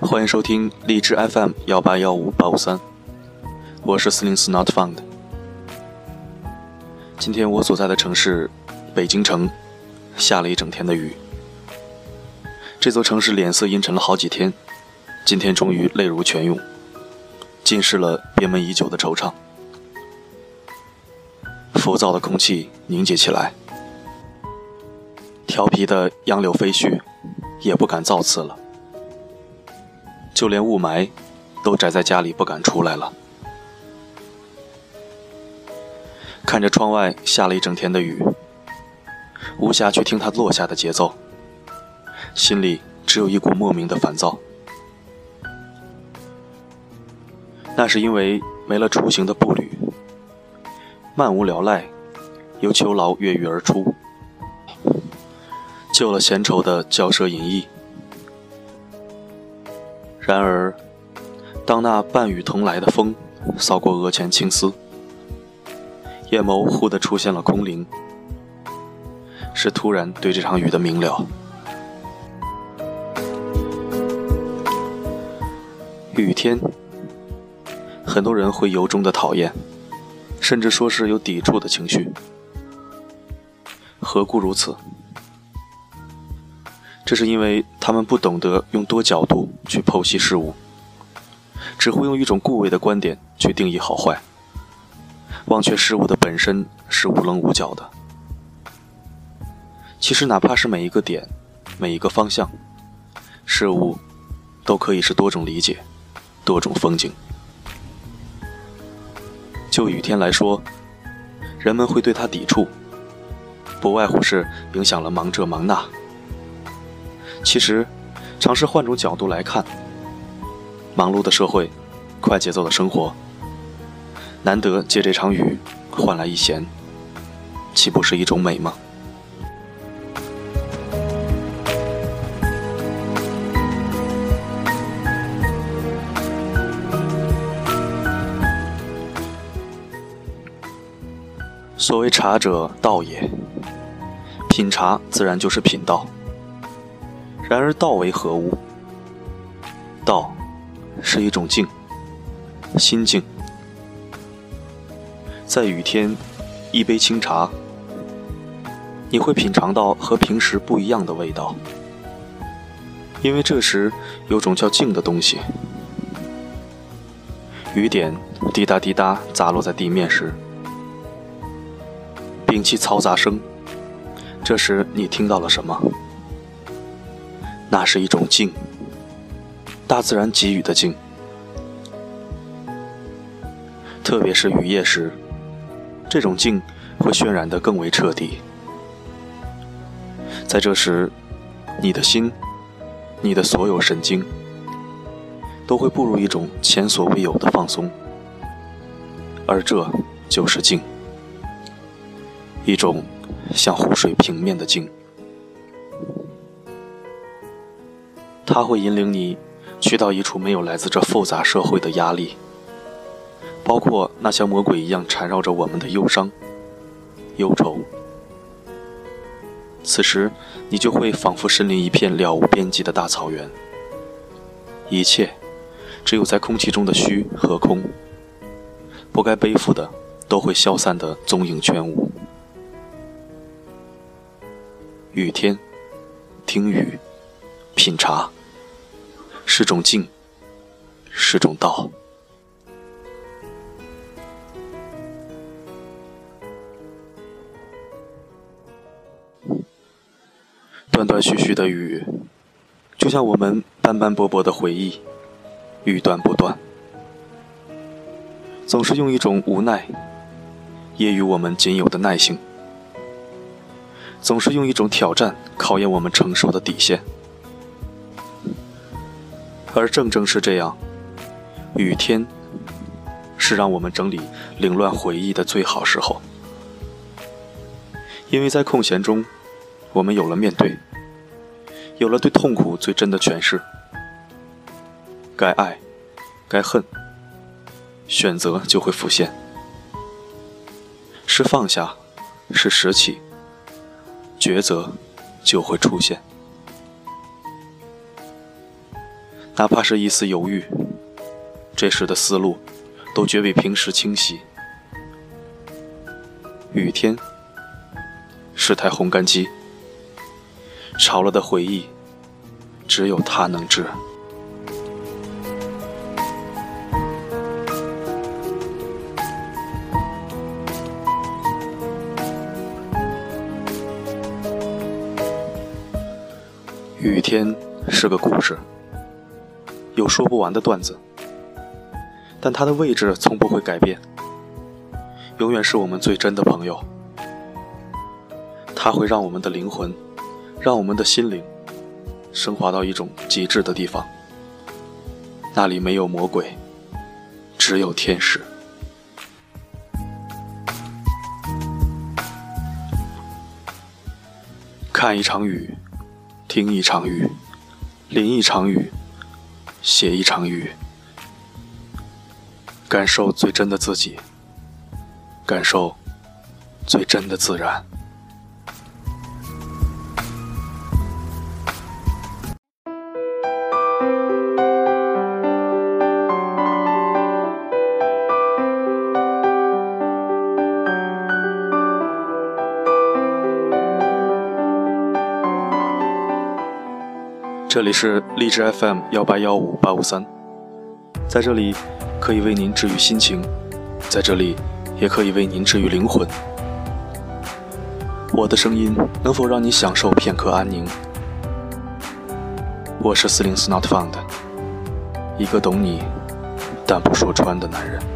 欢迎收听荔枝 FM 幺八幺五八五三，我是四零四 Not Found。今天我所在的城市北京城下了一整天的雨，这座城市脸色阴沉了好几天，今天终于泪如泉涌，浸湿了憋闷已久的惆怅。浮躁的空气凝结起来，调皮的杨柳飞絮也不敢造次了。就连雾霾，都宅在家里不敢出来了。看着窗外下了一整天的雨，无暇去听它落下的节奏，心里只有一股莫名的烦躁。那是因为没了出行的步履，漫无聊赖，由囚牢越狱而出，救了闲愁的骄奢淫逸。然而，当那半雨同来的风扫过额前青丝，眼眸忽地出现了空灵，是突然对这场雨的明了。雨天，很多人会由衷的讨厌，甚至说是有抵触的情绪。何故如此？这是因为他们不懂得用多角度去剖析事物，只会用一种固位的观点去定义好坏，忘却事物的本身是无棱无角的。其实，哪怕是每一个点、每一个方向，事物都可以是多种理解、多种风景。就雨天来说，人们会对他抵触，不外乎是影响了忙这忙那。其实，尝试换种角度来看，忙碌的社会，快节奏的生活，难得借这场雨换来一闲，岂不是一种美吗？所谓茶者，道也。品茶自然就是品道。然而道为何物？道是一种静，心静。在雨天，一杯清茶，你会品尝到和平时不一样的味道，因为这时有种叫静的东西。雨点滴答滴答砸落在地面时，摒弃嘈杂声，这时你听到了什么？那是一种静，大自然给予的静。特别是雨夜时，这种静会渲染得更为彻底。在这时，你的心，你的所有神经，都会步入一种前所未有的放松，而这就是静，一种像湖水平面的静。它会引领你去到一处没有来自这复杂社会的压力，包括那像魔鬼一样缠绕着我们的忧伤、忧愁。此时，你就会仿佛身临一片了无边际的大草原，一切只有在空气中的虚和空，不该背负的都会消散的踪影全无。雨天，听雨，品茶。是种静，是种道。断断续续的雨，就像我们斑斑驳驳的回忆，欲断不断，总是用一种无奈，揶揄我们仅有的耐性，总是用一种挑战考验我们承受的底线。而正正是这样，雨天是让我们整理凌乱回忆的最好时候，因为在空闲中，我们有了面对，有了对痛苦最真的诠释。该爱，该恨，选择就会浮现。是放下，是拾起，抉择就会出现。哪怕是一丝犹豫，这时的思路都绝比平时清晰。雨天是台烘干机，潮了的回忆，只有它能治。天是个故事，有说不完的段子，但它的位置从不会改变，永远是我们最真的朋友。它会让我们的灵魂，让我们的心灵，升华到一种极致的地方。那里没有魔鬼，只有天使。看一场雨。听一场雨，淋一场雨，写一场雨，感受最真的自己，感受最真的自然。这里是荔枝 FM 幺八幺五八五三，在这里可以为您治愈心情，在这里也可以为您治愈灵魂。我的声音能否让你享受片刻安宁？我是四零四 Not Found，一个懂你但不说穿的男人。